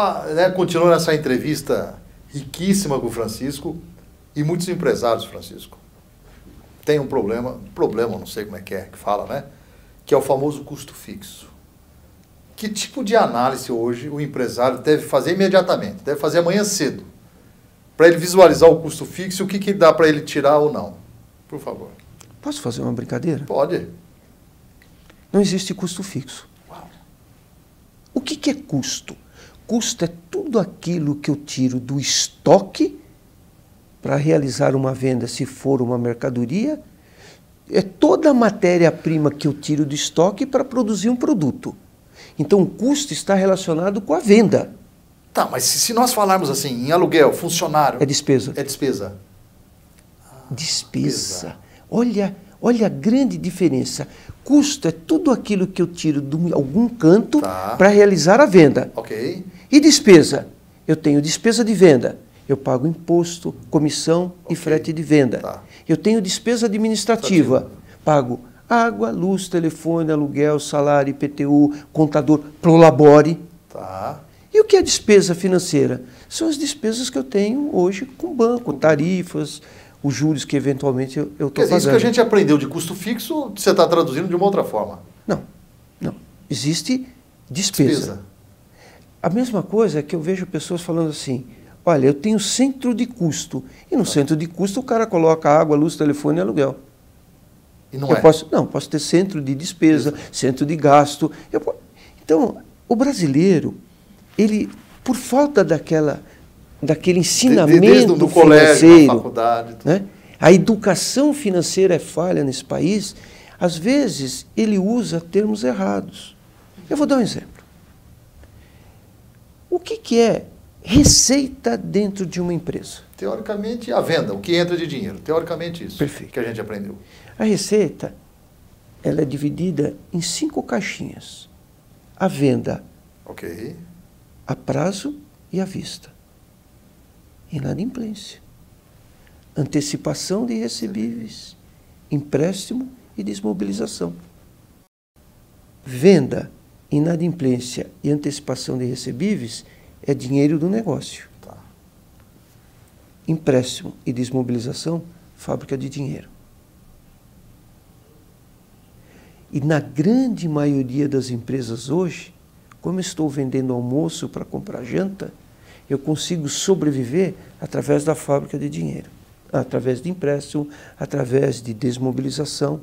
Ah, né, continuando essa entrevista riquíssima com o Francisco e muitos empresários, Francisco. Tem um problema, problema, não sei como é que é que fala, né? Que é o famoso custo fixo. Que tipo de análise hoje o empresário deve fazer imediatamente? Deve fazer amanhã cedo. Para ele visualizar o custo fixo e o que, que dá para ele tirar ou não. Por favor. Posso fazer uma brincadeira? Pode. Não existe custo fixo. Uau. O que, que é custo? Custo é tudo aquilo que eu tiro do estoque para realizar uma venda, se for uma mercadoria, é toda a matéria-prima que eu tiro do estoque para produzir um produto. Então, o custo está relacionado com a venda. Tá, mas se, nós falarmos assim, em aluguel, funcionário. É despesa. É despesa. Despesa. Olha, olha a grande diferença. Custo é tudo aquilo que eu tiro de algum canto Tá. para realizar a venda. Ok. E despesa? Eu tenho despesa de venda. Eu pago imposto, comissão e Ok. frete de venda. Tá. Eu tenho despesa administrativa. Pago água, luz, telefone, aluguel, salário, IPTU, contador, prolabore. Tá. E o que é despesa financeira? São as despesas que eu tenho hoje com o banco, tarifas, os juros que eventualmente eu estou dizer, isso pagando. que a gente aprendeu de custo fixo, você está traduzindo de uma outra forma. Não, não. Existe despesa. Despesa. A mesma coisa é que eu vejo pessoas falando assim: olha, eu tenho centro de custo. E no centro de custo o cara coloca água, luz, telefone e aluguel. E não eu é. posso, não, posso ter centro de despesa, centro de gasto. Eu então, o brasileiro, ele, por falta daquela, daquele ensinamento Desde o colégio, na financeiro, faculdade. tudo. né? A educação financeira é falha nesse país. Às vezes, ele usa termos errados. Eu vou dar um exemplo. O que, que é receita dentro de uma empresa? Teoricamente, a venda, o que entra de dinheiro. Teoricamente, isso. Perfeito. Que a gente aprendeu. A receita ela é dividida em cinco caixinhas. A venda a prazo e à vista. Inadimplência. Antecipação de recebíveis. Empréstimo e desmobilização. Venda, inadimplência e antecipação de recebíveis é dinheiro do negócio. Tá. Empréstimo e desmobilização, fábrica de dinheiro. E na grande maioria das empresas hoje, como estou vendendo almoço para comprar janta, eu consigo sobreviver através da fábrica de dinheiro, através de empréstimo, através de desmobilização.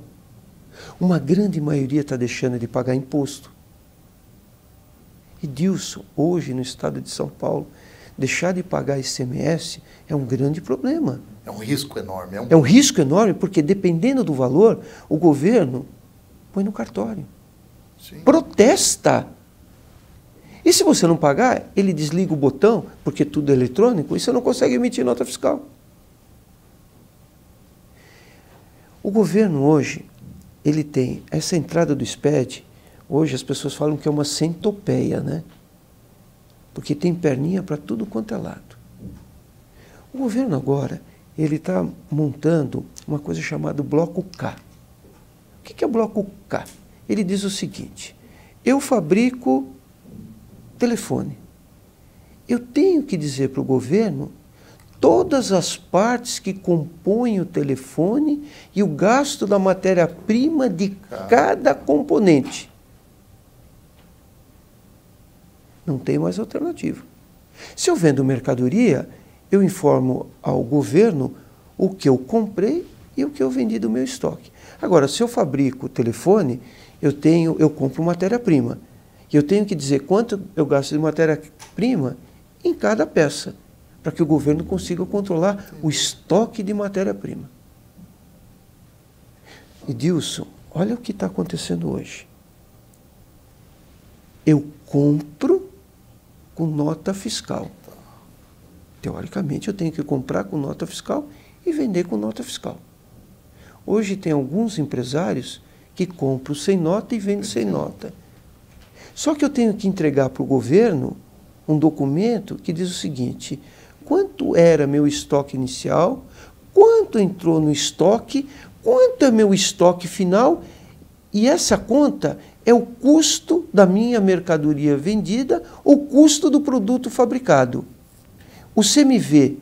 Uma grande maioria está deixando de pagar imposto. E Dilson, hoje no estado de São Paulo, deixar de pagar ICMS é um grande problema. É um risco enorme. É um... É um risco enorme, porque dependendo do valor, o governo põe no cartório. Sim. Protesta. E se você não pagar, ele desliga o botão, porque tudo é eletrônico, e você não consegue emitir nota fiscal. O governo hoje, ele tem essa entrada do SPED, hoje as pessoas falam que é uma centopeia, né? Porque tem perninha para tudo quanto é lado. O governo agora, ele está montando uma coisa chamada bloco K. O que é bloco K? Ele diz o seguinte: eu fabrico telefone. Eu tenho que dizer para o governo todas as partes que compõem o telefone e o gasto da matéria-prima de cada componente. Não tem mais alternativa. Se eu vendo mercadoria, eu informo ao governo o que eu comprei e o que eu vendi do meu estoque. Agora, se eu fabrico telefone, eu tenho, eu compro matéria-prima. E eu tenho que dizer quanto eu gasto de matéria-prima em cada peça, para que o governo consiga controlar o estoque de matéria-prima. E Dilson, olha o que está acontecendo hoje. Eu compro com nota fiscal. Teoricamente, eu tenho que comprar com nota fiscal e vender com nota fiscal. Hoje tem alguns empresários que compram sem nota e vendem sem nota. Só que eu tenho que entregar para o governo um documento que diz o seguinte: quanto era meu estoque inicial, quanto entrou no estoque, quanto é meu estoque final, e essa conta é o custo da minha mercadoria vendida, o custo do produto fabricado. O CMV,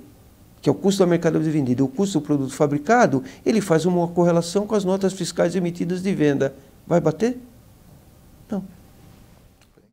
que é o custo da mercadoria vendida, o custo do produto fabricado, ele faz uma correlação com as notas fiscais emitidas de venda. Vai bater? Não.